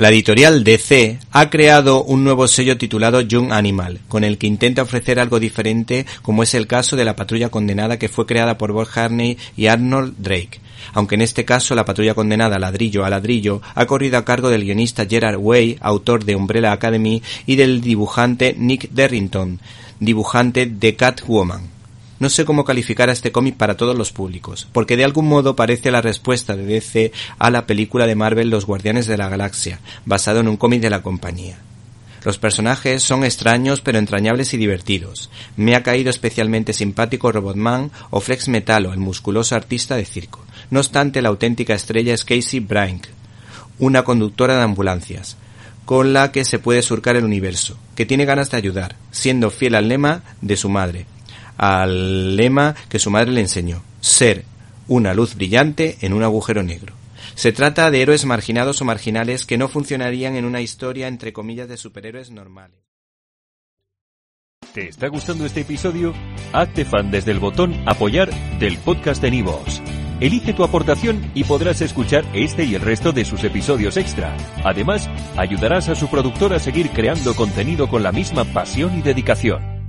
La editorial DC ha creado un nuevo sello titulado Young Animal, con el que intenta ofrecer algo diferente, como es el caso de la Patrulla Condenada que fue creada por Bob Harney y Arnold Drake. Aunque en este caso la Patrulla Condenada ladrillo a ladrillo ha corrido a cargo del guionista Gerard Way, autor de Umbrella Academy, y del dibujante Nick Derrington, dibujante de Catwoman. No sé cómo calificar a este cómic para todos los públicos, porque de algún modo parece la respuesta de DC a la película de Marvel Los Guardianes de la Galaxia, basado en un cómic de la compañía. Los personajes son extraños pero entrañables y divertidos. Me ha caído especialmente simpático Robotman o Flex Metalo, el musculoso artista de circo. No obstante, la auténtica estrella es Casey Brink, una conductora de ambulancias, con la que se puede surcar el universo, que tiene ganas de ayudar, siendo fiel al lema de su madre, al lema que su madre le enseñó, ser una luz brillante en un agujero negro. Se trata de héroes marginados o marginales que no funcionarían en una historia entre comillas de superhéroes normales. ¿Te está gustando este episodio? Hazte fan desde el botón apoyar del podcast de Nivos. Elige tu aportación y podrás escuchar este y el resto de sus episodios extra. Además, ayudarás a su productor a seguir creando contenido con la misma pasión y dedicación.